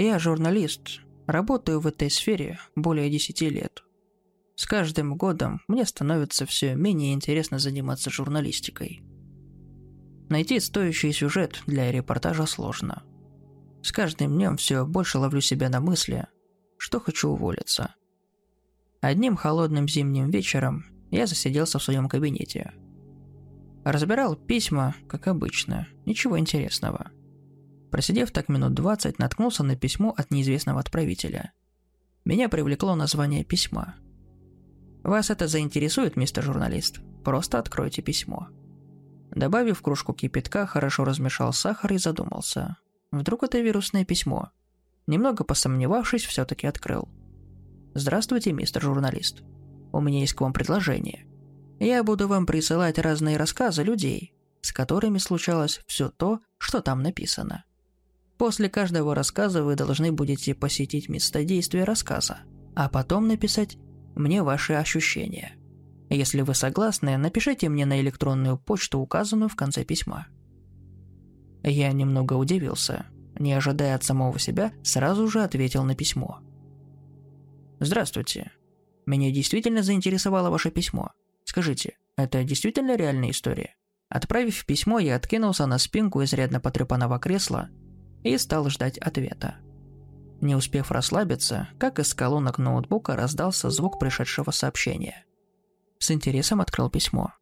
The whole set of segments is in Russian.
Я журналист, работаю в этой сфере более 10 лет. С каждым годом мне становится все менее интересно заниматься журналистикой. Найти стоящий сюжет для репортажа сложно. С каждым днем все больше ловлю себя на мысли, что хочу уволиться. Одним холодным зимним вечером я засиделся в своем кабинете. Разбирал письма, как обычно, ничего интересного. Просидев так минут двадцать, наткнулся на письмо от неизвестного отправителя. Меня привлекло название письма – вас это заинтересует, мистер журналист? Просто откройте письмо. Добавив кружку кипятка, хорошо размешал сахар и задумался. Вдруг это вирусное письмо? Немного посомневавшись, все-таки открыл. Здравствуйте, мистер журналист. У меня есть к вам предложение. Я буду вам присылать разные рассказы людей, с которыми случалось все то, что там написано. После каждого рассказа вы должны будете посетить место действия рассказа, а потом написать мне ваши ощущения. Если вы согласны, напишите мне на электронную почту, указанную в конце письма. Я немного удивился. Не ожидая от самого себя, сразу же ответил на письмо. Здравствуйте. Меня действительно заинтересовало ваше письмо. Скажите, это действительно реальная история? Отправив письмо, я откинулся на спинку изрядно потрепанного кресла и стал ждать ответа. Не успев расслабиться, как из колонок ноутбука раздался звук пришедшего сообщения. С интересом открыл письмо.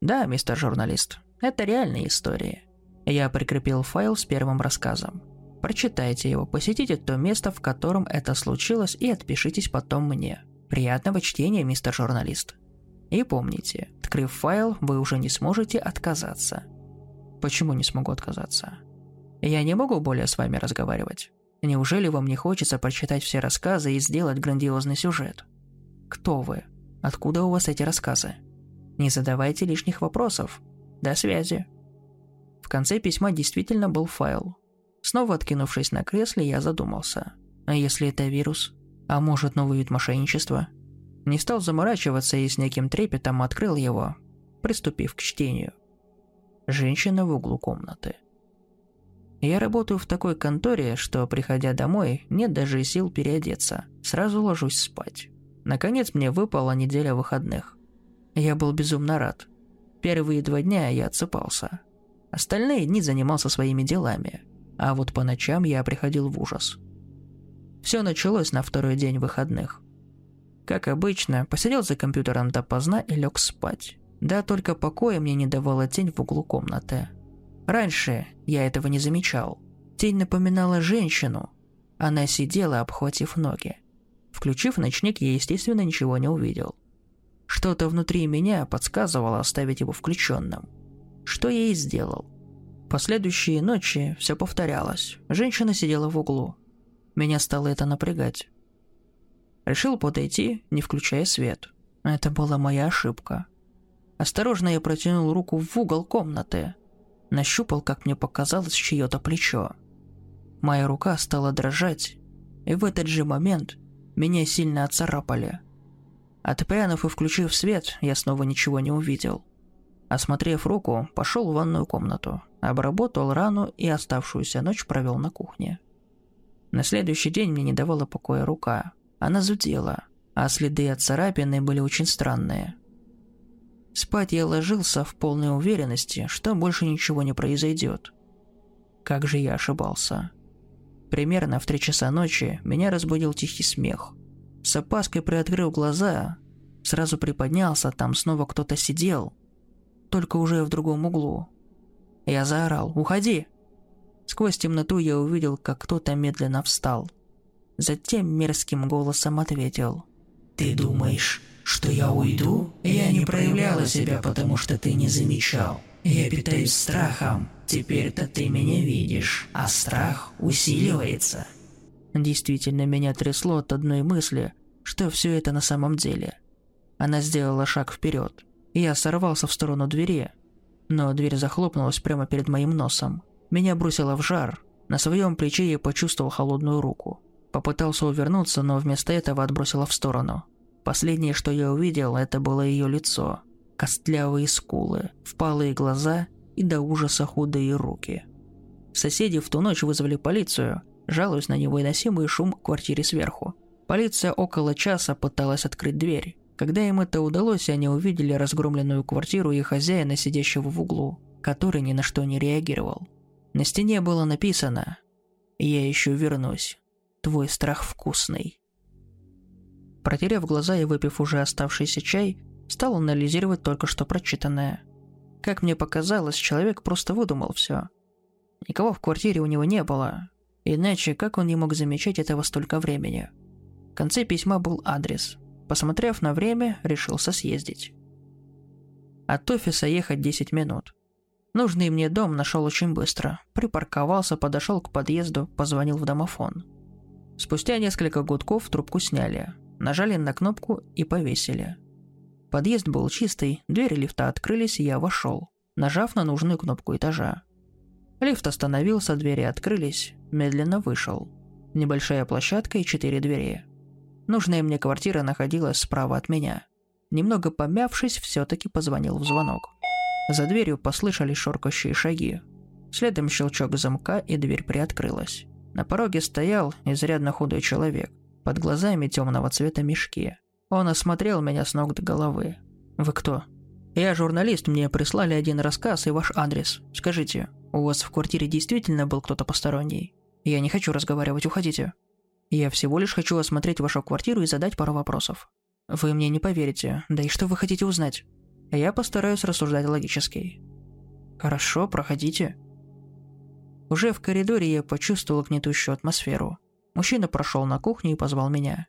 «Да, мистер журналист, это реальная история. Я прикрепил файл с первым рассказом. Прочитайте его, посетите то место, в котором это случилось, и отпишитесь потом мне. Приятного чтения, мистер журналист. И помните, открыв файл, вы уже не сможете отказаться. Почему не смогу отказаться? Я не могу более с вами разговаривать. Неужели вам не хочется прочитать все рассказы и сделать грандиозный сюжет? Кто вы? Откуда у вас эти рассказы? Не задавайте лишних вопросов. До связи. В конце письма действительно был файл. Снова откинувшись на кресле, я задумался. А если это вирус? А может, новый вид мошенничества? Не стал заморачиваться и с неким трепетом открыл его, приступив к чтению. Женщина в углу комнаты. Я работаю в такой конторе, что, приходя домой, нет даже сил переодеться. Сразу ложусь спать. Наконец мне выпала неделя выходных. Я был безумно рад. Первые два дня я отсыпался. Остальные дни занимался своими делами. А вот по ночам я приходил в ужас. Все началось на второй день выходных. Как обычно, посидел за компьютером допоздна и лег спать. Да только покоя мне не давала тень в углу комнаты. Раньше я этого не замечал. Тень напоминала женщину. Она сидела, обхватив ноги. Включив ночник, я, естественно, ничего не увидел. Что-то внутри меня подсказывало оставить его включенным. Что я и сделал. Последующие ночи все повторялось. Женщина сидела в углу. Меня стало это напрягать. Решил подойти, не включая свет. Это была моя ошибка. Осторожно я протянул руку в угол комнаты – нащупал, как мне показалось, чье-то плечо. Моя рука стала дрожать, и в этот же момент меня сильно оцарапали. Отпрянув и включив свет, я снова ничего не увидел. Осмотрев руку, пошел в ванную комнату, обработал рану и оставшуюся ночь провел на кухне. На следующий день мне не давала покоя рука. Она зудела, а следы от царапины были очень странные – Спать я ложился в полной уверенности, что больше ничего не произойдет. Как же я ошибался. Примерно в три часа ночи меня разбудил тихий смех. С опаской приоткрыл глаза, сразу приподнялся, там снова кто-то сидел, только уже в другом углу. Я заорал «Уходи!». Сквозь темноту я увидел, как кто-то медленно встал. Затем мерзким голосом ответил «Ты думаешь, что я уйду? Я не проявляла себя, потому что ты не замечал. Я питаюсь страхом. Теперь-то ты меня видишь, а страх усиливается. Действительно, меня трясло от одной мысли, что все это на самом деле. Она сделала шаг вперед. Я сорвался в сторону двери, но дверь захлопнулась прямо перед моим носом. Меня бросило в жар. На своем плече я почувствовал холодную руку. Попытался увернуться, но вместо этого отбросило в сторону. Последнее, что я увидел, это было ее лицо. Костлявые скулы, впалые глаза и до ужаса худые руки. Соседи в ту ночь вызвали полицию, жалуясь на невыносимый шум в квартире сверху. Полиция около часа пыталась открыть дверь. Когда им это удалось, они увидели разгромленную квартиру и хозяина, сидящего в углу, который ни на что не реагировал. На стене было написано «Я еще вернусь. Твой страх вкусный». Протерев глаза и выпив уже оставшийся чай, стал анализировать только что прочитанное. Как мне показалось, человек просто выдумал все. Никого в квартире у него не было, иначе как он не мог замечать этого столько времени? В конце письма был адрес. Посмотрев на время, решился съездить. От офиса ехать 10 минут. Нужный мне дом нашел очень быстро. Припарковался, подошел к подъезду, позвонил в домофон. Спустя несколько гудков трубку сняли, нажали на кнопку и повесили. Подъезд был чистый, двери лифта открылись, и я вошел, нажав на нужную кнопку этажа. Лифт остановился, двери открылись, медленно вышел. Небольшая площадка и четыре двери. Нужная мне квартира находилась справа от меня. Немного помявшись, все-таки позвонил в звонок. За дверью послышались шоркающие шаги. Следом щелчок замка, и дверь приоткрылась. На пороге стоял изрядно худой человек. Под глазами темного цвета мешки. Он осмотрел меня с ног до головы. «Вы кто?» «Я журналист, мне прислали один рассказ и ваш адрес. Скажите, у вас в квартире действительно был кто-то посторонний? Я не хочу разговаривать, уходите. Я всего лишь хочу осмотреть вашу квартиру и задать пару вопросов. Вы мне не поверите, да и что вы хотите узнать?» Я постараюсь рассуждать логически. Хорошо, проходите. Уже в коридоре я почувствовал гнетущую атмосферу. Мужчина прошел на кухню и позвал меня.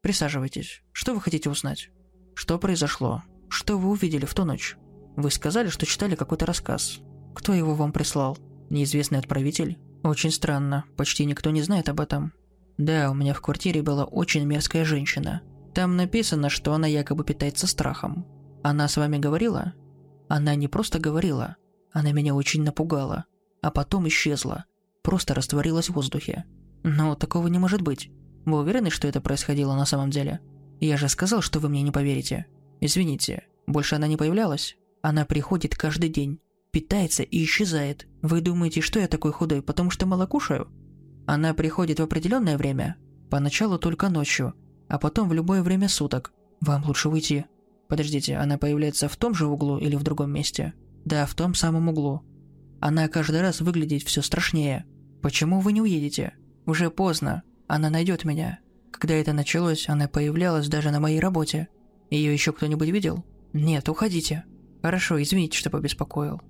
Присаживайтесь. Что вы хотите узнать? Что произошло? Что вы увидели в ту ночь? Вы сказали, что читали какой-то рассказ. Кто его вам прислал? Неизвестный отправитель? Очень странно. Почти никто не знает об этом. Да, у меня в квартире была очень мерзкая женщина. Там написано, что она якобы питается страхом. Она с вами говорила? Она не просто говорила, она меня очень напугала, а потом исчезла, просто растворилась в воздухе. Но такого не может быть. Вы уверены, что это происходило на самом деле? Я же сказал, что вы мне не поверите. Извините, больше она не появлялась? Она приходит каждый день, питается и исчезает. Вы думаете, что я такой худой, потому что мало кушаю? Она приходит в определенное время, поначалу только ночью, а потом в любое время суток. Вам лучше уйти. Подождите, она появляется в том же углу или в другом месте? Да, в том самом углу. Она каждый раз выглядит все страшнее. Почему вы не уедете? Уже поздно. Она найдет меня. Когда это началось, она появлялась даже на моей работе. Ее еще кто-нибудь видел? Нет, уходите. Хорошо, извините, что побеспокоил.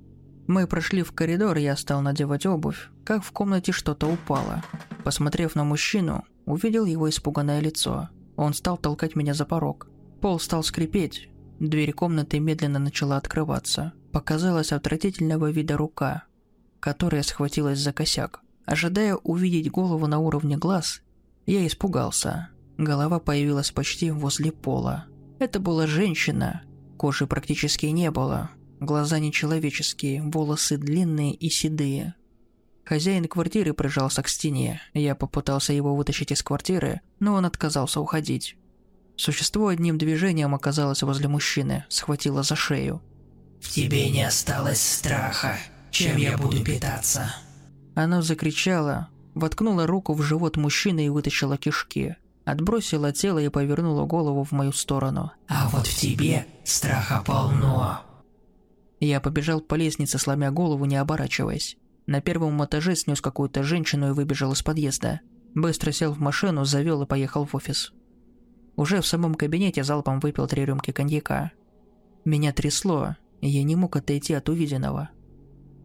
Мы прошли в коридор, я стал надевать обувь, как в комнате что-то упало. Посмотрев на мужчину, увидел его испуганное лицо. Он стал толкать меня за порог. Пол стал скрипеть. Дверь комнаты медленно начала открываться. Показалась отвратительного вида рука, которая схватилась за косяк. Ожидая увидеть голову на уровне глаз, я испугался. Голова появилась почти возле пола. Это была женщина. Кожи практически не было. Глаза нечеловеческие, волосы длинные и седые. Хозяин квартиры прижался к стене. Я попытался его вытащить из квартиры, но он отказался уходить. Существо одним движением оказалось возле мужчины, схватило за шею. «В тебе не осталось страха. Чем я буду питаться?» Она закричала, воткнула руку в живот мужчины и вытащила кишки. Отбросила тело и повернула голову в мою сторону. «А вот в тебе страха полно!» Я побежал по лестнице, сломя голову, не оборачиваясь. На первом этаже снес какую-то женщину и выбежал из подъезда. Быстро сел в машину, завел и поехал в офис. Уже в самом кабинете залпом выпил три рюмки коньяка. Меня трясло, и я не мог отойти от увиденного.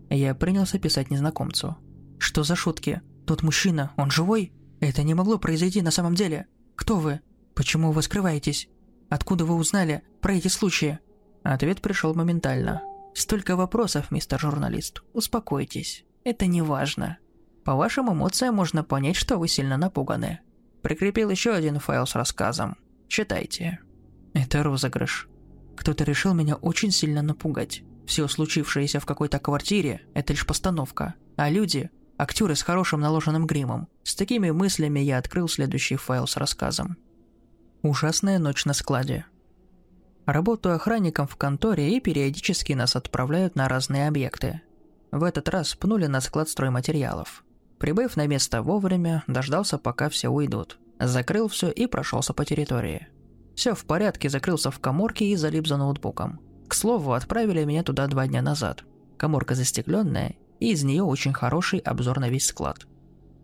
Я принялся писать незнакомцу. «Что за шутки? Тот мужчина, он живой? Это не могло произойти на самом деле. Кто вы? Почему вы скрываетесь? Откуда вы узнали про эти случаи?» Ответ пришел моментально. «Столько вопросов, мистер журналист. Успокойтесь. Это не важно. По вашим эмоциям можно понять, что вы сильно напуганы. Прикрепил еще один файл с рассказом. Читайте. Это розыгрыш. Кто-то решил меня очень сильно напугать. Все случившееся в какой-то квартире – это лишь постановка. А люди – актеры с хорошим наложенным гримом. С такими мыслями я открыл следующий файл с рассказом. Ужасная ночь на складе. Работаю охранником в конторе и периодически нас отправляют на разные объекты. В этот раз пнули на склад стройматериалов. Прибыв на место вовремя, дождался, пока все уйдут. Закрыл все и прошелся по территории. Все в порядке, закрылся в коморке и залип за ноутбуком. К слову, отправили меня туда два дня назад. Коморка застекленная, и из нее очень хороший обзор на весь склад.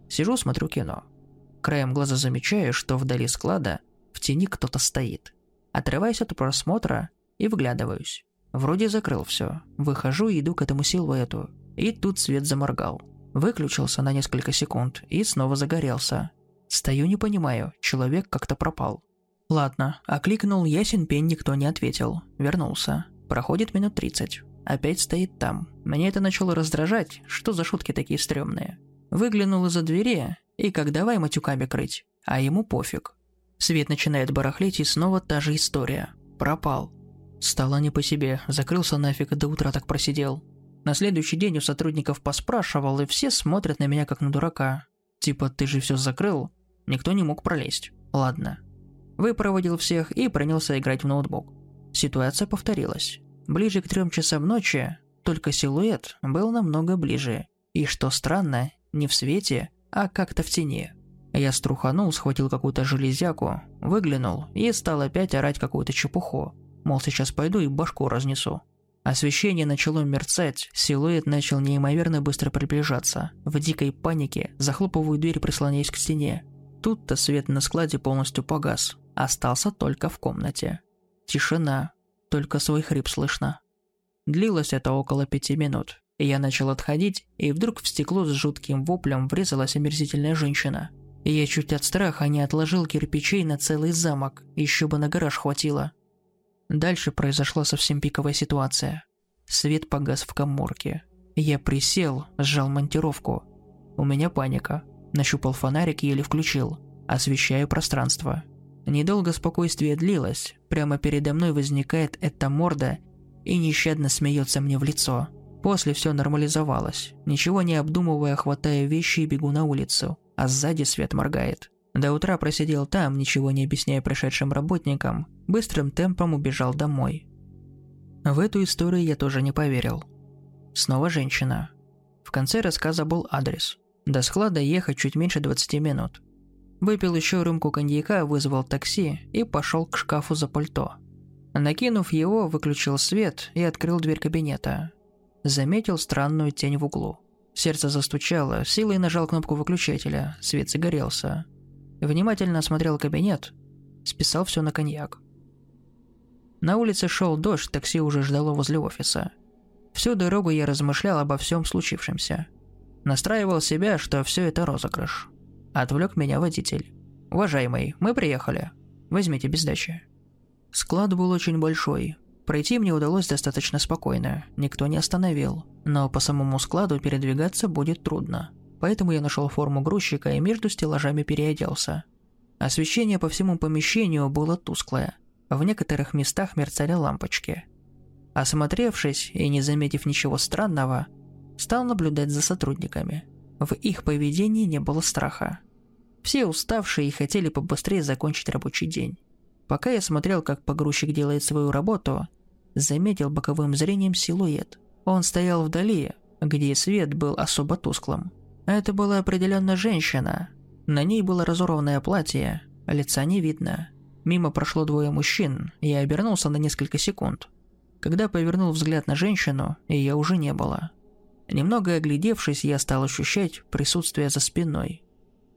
Сижу, смотрю кино. Краем глаза замечаю, что вдали склада в тени кто-то стоит. Отрываюсь от просмотра и вглядываюсь. Вроде закрыл все. Выхожу и иду к этому силуэту. И тут свет заморгал. Выключился на несколько секунд и снова загорелся. Стою не понимаю, человек как-то пропал. Ладно, окликнул ясен пень, никто не ответил. Вернулся. Проходит минут 30. Опять стоит там. Мне это начало раздражать, что за шутки такие стрёмные. Выглянул из-за двери, и как давай матюками крыть. А ему пофиг. Свет начинает барахлить, и снова та же история. Пропал. Стало не по себе, закрылся нафиг, до утра так просидел. На следующий день у сотрудников поспрашивал, и все смотрят на меня как на дурака. Типа, ты же все закрыл? Никто не мог пролезть. Ладно. Выпроводил всех и принялся играть в ноутбук. Ситуация повторилась. Ближе к трем часам ночи, только силуэт был намного ближе. И что странно, не в свете, а как-то в тени. Я струханул, схватил какую-то железяку, выглянул и стал опять орать какую-то чепуху. Мол, сейчас пойду и башку разнесу. Освещение начало мерцать, силуэт начал неимоверно быстро приближаться. В дикой панике захлопываю дверь, прислоняясь к стене. Тут-то свет на складе полностью погас. Остался только в комнате. Тишина. Только свой хрип слышно. Длилось это около пяти минут. Я начал отходить, и вдруг в стекло с жутким воплем врезалась омерзительная женщина. Я чуть от страха не отложил кирпичей на целый замок, еще бы на гараж хватило. Дальше произошла совсем пиковая ситуация. Свет погас в коморке. Я присел, сжал монтировку. У меня паника. Нащупал фонарик и еле включил. Освещаю пространство. Недолго спокойствие длилось. Прямо передо мной возникает эта морда и нещадно смеется мне в лицо. После все нормализовалось. Ничего не обдумывая, хватая вещи и бегу на улицу. А сзади свет моргает. До утра просидел там, ничего не объясняя пришедшим работникам, быстрым темпом убежал домой. В эту историю я тоже не поверил. Снова женщина. В конце рассказа был адрес. До склада ехать чуть меньше 20 минут. Выпил еще рюмку коньяка, вызвал такси и пошел к шкафу за пальто. Накинув его, выключил свет и открыл дверь кабинета. Заметил странную тень в углу. Сердце застучало, силой нажал кнопку выключателя, свет загорелся. Внимательно осмотрел кабинет, списал все на коньяк. На улице шел дождь, такси уже ждало возле офиса. Всю дорогу я размышлял обо всем случившемся. Настраивал себя, что все это розыгрыш. Отвлек меня водитель. «Уважаемый, мы приехали. Возьмите без сдачи». Склад был очень большой. Пройти мне удалось достаточно спокойно, никто не остановил. Но по самому складу передвигаться будет трудно поэтому я нашел форму грузчика и между стеллажами переоделся. Освещение по всему помещению было тусклое. В некоторых местах мерцали лампочки. Осмотревшись и не заметив ничего странного, стал наблюдать за сотрудниками. В их поведении не было страха. Все уставшие и хотели побыстрее закончить рабочий день. Пока я смотрел, как погрузчик делает свою работу, заметил боковым зрением силуэт. Он стоял вдали, где свет был особо тусклым. Это была определенно женщина. На ней было разорванное платье, лица не видно. Мимо прошло двое мужчин, я обернулся на несколько секунд. Когда повернул взгляд на женщину, ее уже не было. Немного оглядевшись, я стал ощущать присутствие за спиной.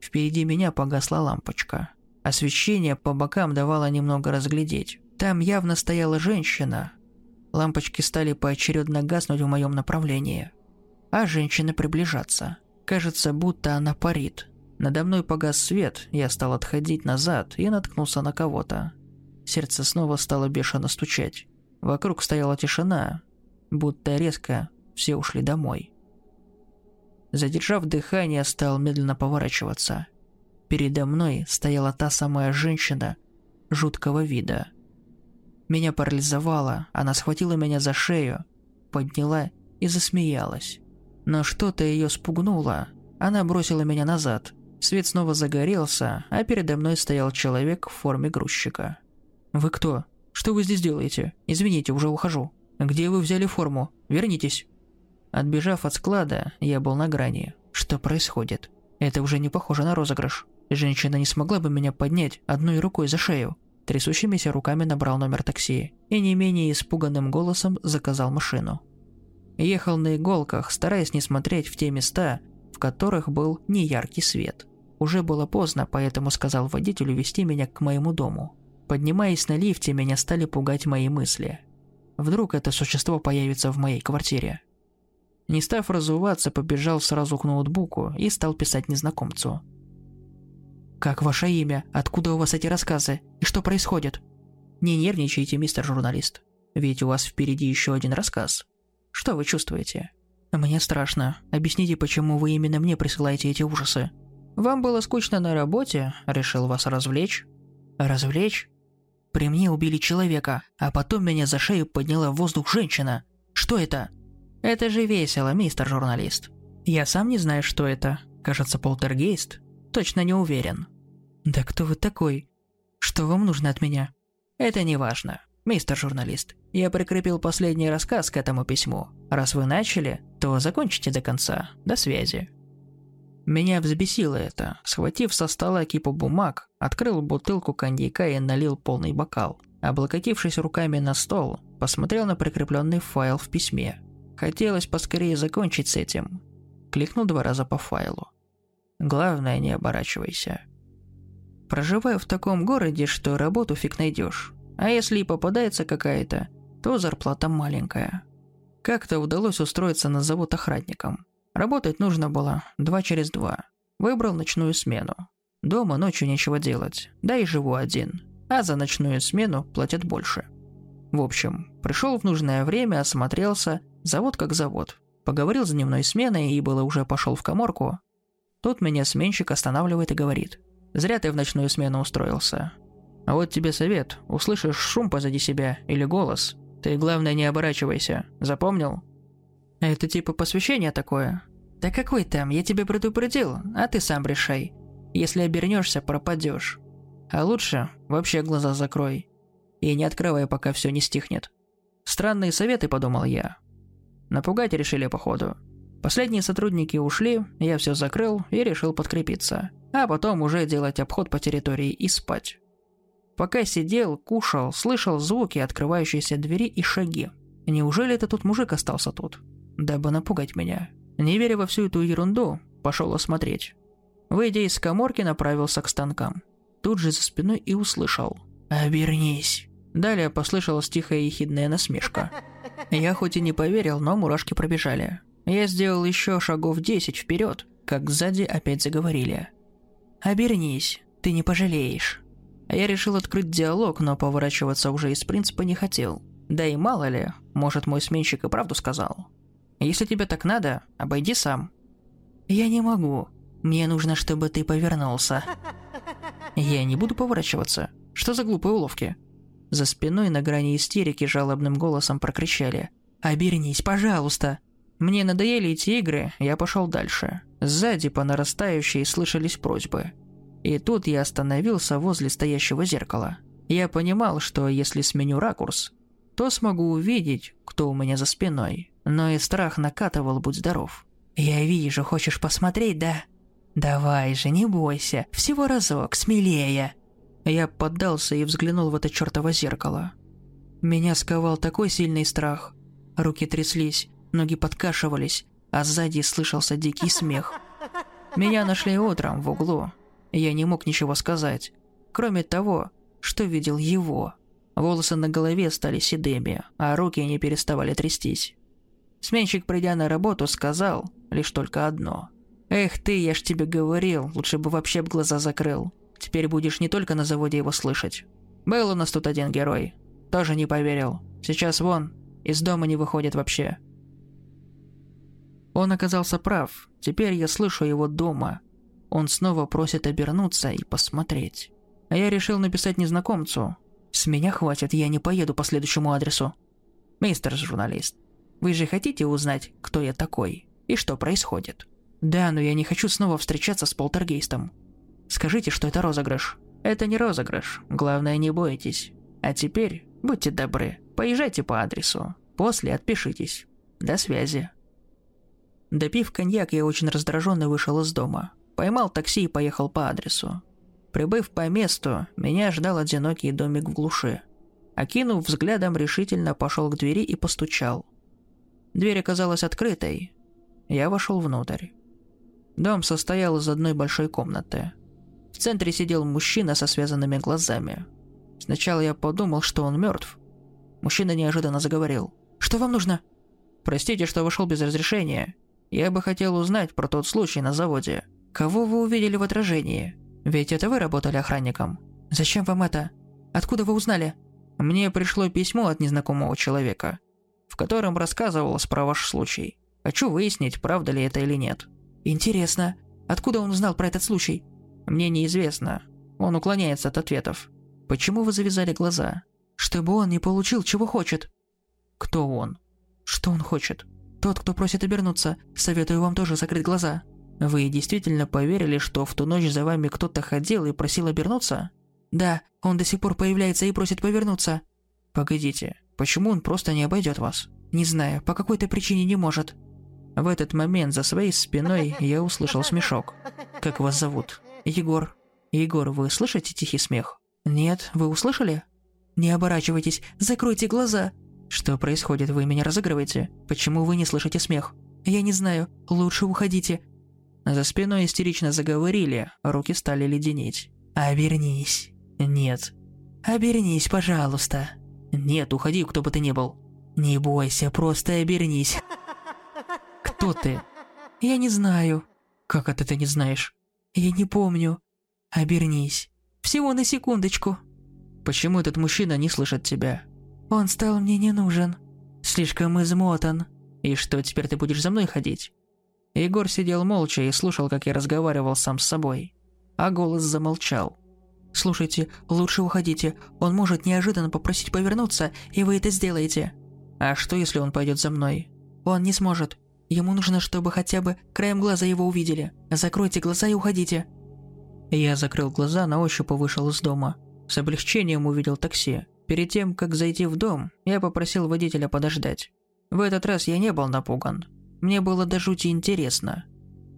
Впереди меня погасла лампочка. Освещение по бокам давало немного разглядеть. Там явно стояла женщина. Лампочки стали поочередно гаснуть в моем направлении. А женщина приближаться. Кажется, будто она парит. Надо мной погас свет, я стал отходить назад и наткнулся на кого-то. Сердце снова стало бешено стучать. Вокруг стояла тишина, будто резко все ушли домой. Задержав дыхание, стал медленно поворачиваться. Передо мной стояла та самая женщина жуткого вида. Меня парализовало, она схватила меня за шею, подняла и засмеялась. Но что-то ее спугнуло. Она бросила меня назад. Свет снова загорелся, а передо мной стоял человек в форме грузчика. «Вы кто? Что вы здесь делаете? Извините, уже ухожу. Где вы взяли форму? Вернитесь!» Отбежав от склада, я был на грани. Что происходит? Это уже не похоже на розыгрыш. Женщина не смогла бы меня поднять одной рукой за шею. Трясущимися руками набрал номер такси и не менее испуганным голосом заказал машину. Ехал на иголках, стараясь не смотреть в те места, в которых был неяркий свет. Уже было поздно, поэтому сказал водителю вести меня к моему дому. Поднимаясь на лифте, меня стали пугать мои мысли. Вдруг это существо появится в моей квартире. Не став разуваться, побежал сразу к ноутбуку и стал писать незнакомцу. «Как ваше имя? Откуда у вас эти рассказы? И что происходит?» «Не нервничайте, мистер журналист. Ведь у вас впереди еще один рассказ. Что вы чувствуете?» «Мне страшно. Объясните, почему вы именно мне присылаете эти ужасы?» «Вам было скучно на работе? Решил вас развлечь?» «Развлечь? При мне убили человека, а потом меня за шею подняла в воздух женщина. Что это?» «Это же весело, мистер журналист. Я сам не знаю, что это. Кажется, полтергейст. Точно не уверен». «Да кто вы такой? Что вам нужно от меня?» «Это не важно, мистер журналист. Я прикрепил последний рассказ к этому письму. Раз вы начали, то закончите до конца. До связи». Меня взбесило это. Схватив со стола кипу бумаг, открыл бутылку коньяка и налил полный бокал. Облокотившись руками на стол, посмотрел на прикрепленный файл в письме. Хотелось поскорее закончить с этим. Кликнул два раза по файлу. Главное, не оборачивайся. Проживаю в таком городе, что работу фиг найдешь. А если и попадается какая-то, то зарплата маленькая. Как-то удалось устроиться на завод охранником. Работать нужно было два через два. Выбрал ночную смену. Дома ночью нечего делать, да и живу один. А за ночную смену платят больше. В общем, пришел в нужное время, осмотрелся, завод как завод. Поговорил с дневной сменой и было уже пошел в коморку. Тут меня сменщик останавливает и говорит. «Зря ты в ночную смену устроился. А вот тебе совет. Услышишь шум позади себя или голос. Ты, главное, не оборачивайся. Запомнил?» «Это типа посвящение такое?» «Да какой там, я тебе предупредил, а ты сам решай. Если обернешься, пропадешь. А лучше вообще глаза закрой. И не открывай, пока все не стихнет». Странные советы, подумал я. Напугать решили походу. Последние сотрудники ушли, я все закрыл и решил подкрепиться. А потом уже делать обход по территории и спать. Пока сидел, кушал, слышал звуки открывающейся двери и шаги. Неужели это тут мужик остался тут? Дабы напугать меня. Не веря во всю эту ерунду, пошел осмотреть. Выйдя из коморки, направился к станкам. Тут же за спиной и услышал. «Обернись». Далее послышалась тихая ехидная насмешка. Я хоть и не поверил, но мурашки пробежали. Я сделал еще шагов десять вперед, как сзади опять заговорили. «Обернись, ты не пожалеешь». Я решил открыть диалог, но поворачиваться уже из принципа не хотел. Да и мало ли, может мой сменщик и правду сказал. Если тебе так надо, обойди сам. Я не могу. Мне нужно, чтобы ты повернулся. Я не буду поворачиваться. Что за глупые уловки? За спиной на грани истерики жалобным голосом прокричали. «Обернись, пожалуйста!» Мне надоели эти игры, я пошел дальше. Сзади по нарастающей слышались просьбы. И тут я остановился возле стоящего зеркала. Я понимал, что если сменю ракурс, то смогу увидеть, кто у меня за спиной. Но и страх накатывал, будь здоров. «Я вижу, хочешь посмотреть, да? Давай же, не бойся, всего разок, смелее!» Я поддался и взглянул в это чертово зеркало. Меня сковал такой сильный страх. Руки тряслись, ноги подкашивались, а сзади слышался дикий смех. Меня нашли утром в углу. Я не мог ничего сказать, кроме того, что видел его. Волосы на голове стали седыми, а руки не переставали трястись. Сменщик, придя на работу, сказал лишь только одно. «Эх ты, я ж тебе говорил, лучше бы вообще б глаза закрыл. Теперь будешь не только на заводе его слышать. Был у нас тут один герой. Тоже не поверил. Сейчас вон, из дома не выходит вообще». Он оказался прав. Теперь я слышу его дома. Он снова просит обернуться и посмотреть. А я решил написать незнакомцу. С меня хватит, я не поеду по следующему адресу. Мистер журналист, вы же хотите узнать, кто я такой и что происходит? Да, но я не хочу снова встречаться с полтергейстом. Скажите, что это розыгрыш. Это не розыгрыш. Главное, не бойтесь. А теперь, будьте добры, поезжайте по адресу. После отпишитесь. До связи. Допив коньяк, я очень раздраженно вышел из дома. Поймал такси и поехал по адресу. Прибыв по месту, меня ждал одинокий домик в глуши. Окинув взглядом, решительно пошел к двери и постучал. Дверь оказалась открытой. Я вошел внутрь. Дом состоял из одной большой комнаты. В центре сидел мужчина со связанными глазами. Сначала я подумал, что он мертв. Мужчина неожиданно заговорил. «Что вам нужно?» «Простите, что вошел без разрешения. Я бы хотел узнать про тот случай на заводе. Кого вы увидели в отражении? Ведь это вы работали охранником. Зачем вам это? Откуда вы узнали?» «Мне пришло письмо от незнакомого человека, в котором рассказывалось про ваш случай. Хочу выяснить, правда ли это или нет». «Интересно. Откуда он узнал про этот случай?» «Мне неизвестно. Он уклоняется от ответов. Почему вы завязали глаза?» «Чтобы он не получил, чего хочет». «Кто он?» «Что он хочет?» «Тот, кто просит обернуться. Советую вам тоже закрыть глаза». «Вы действительно поверили, что в ту ночь за вами кто-то ходил и просил обернуться?» «Да, он до сих пор появляется и просит повернуться». «Погодите, почему он просто не обойдет вас?» «Не знаю, по какой-то причине не может». В этот момент за своей спиной я услышал смешок. «Как вас зовут?» «Егор». «Егор, вы слышите тихий смех?» «Нет, вы услышали?» «Не оборачивайтесь, закройте глаза!» «Что происходит? Вы меня разыгрываете? Почему вы не слышите смех?» «Я не знаю. Лучше уходите». За спиной истерично заговорили, руки стали леденеть. «Обернись». «Нет». «Обернись, пожалуйста». «Нет, уходи, кто бы ты ни был». «Не бойся, просто обернись». «Кто ты?» «Я не знаю». «Как это ты не знаешь?» «Я не помню». «Обернись. Всего на секундочку». «Почему этот мужчина не слышит тебя?» «Он стал мне не нужен. Слишком измотан». «И что, теперь ты будешь за мной ходить?» Егор сидел молча и слушал, как я разговаривал сам с собой. А голос замолчал. «Слушайте, лучше уходите. Он может неожиданно попросить повернуться, и вы это сделаете». «А что, если он пойдет за мной?» «Он не сможет. Ему нужно, чтобы хотя бы краем глаза его увидели. Закройте глаза и уходите». Я закрыл глаза, на ощупь вышел из дома. С облегчением увидел такси. Перед тем, как зайти в дом, я попросил водителя подождать. В этот раз я не был напуган. Мне было до жути интересно.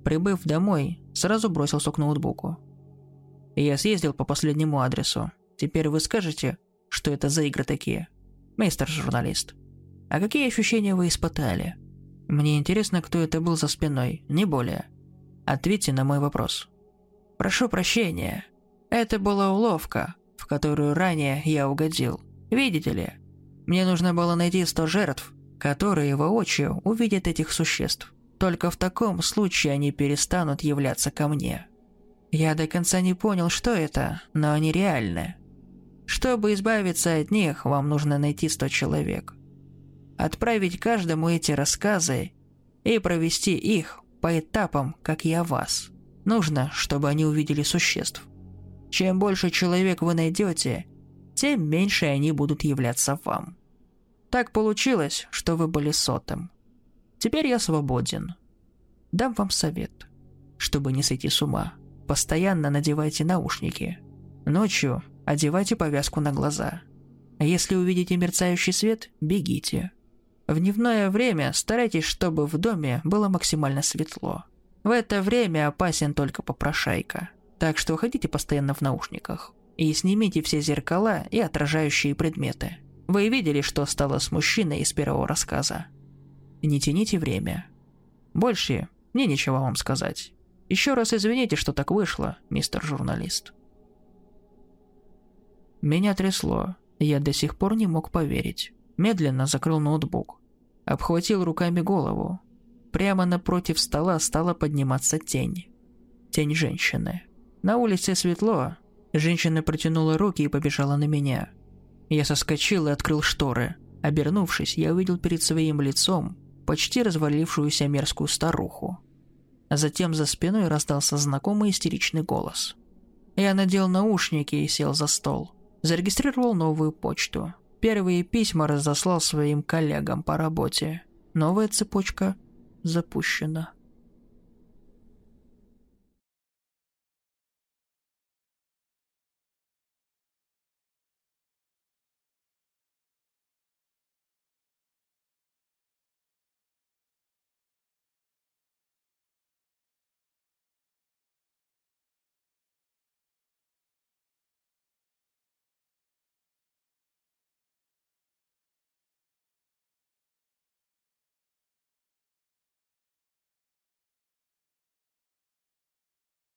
Прибыв домой, сразу бросился к ноутбуку. Я съездил по последнему адресу. Теперь вы скажете, что это за игры такие? Мейстер журналист. А какие ощущения вы испытали? Мне интересно, кто это был за спиной, не более. Ответьте на мой вопрос. Прошу прощения. Это была уловка, в которую ранее я угодил. Видите ли, мне нужно было найти 100 жертв, которые воочию увидят этих существ. Только в таком случае они перестанут являться ко мне. Я до конца не понял, что это, но они реальны. Чтобы избавиться от них, вам нужно найти 100 человек. Отправить каждому эти рассказы и провести их по этапам, как я вас. Нужно, чтобы они увидели существ. Чем больше человек вы найдете, тем меньше они будут являться вам. Так получилось, что вы были сотым. Теперь я свободен. Дам вам совет. Чтобы не сойти с ума, постоянно надевайте наушники. Ночью одевайте повязку на глаза. Если увидите мерцающий свет, бегите. В дневное время старайтесь, чтобы в доме было максимально светло. В это время опасен только попрошайка. Так что ходите постоянно в наушниках. И снимите все зеркала и отражающие предметы. Вы видели, что стало с мужчиной из первого рассказа. Не тяните время. Больше мне нечего вам сказать. Еще раз извините, что так вышло, мистер журналист. Меня трясло. Я до сих пор не мог поверить. Медленно закрыл ноутбук. Обхватил руками голову. Прямо напротив стола стала подниматься тень. Тень женщины. На улице светло. Женщина протянула руки и побежала на меня. Я соскочил и открыл шторы. Обернувшись, я увидел перед своим лицом почти развалившуюся мерзкую старуху. А затем за спиной раздался знакомый истеричный голос. Я надел наушники и сел за стол. Зарегистрировал новую почту. Первые письма разослал своим коллегам по работе. Новая цепочка запущена.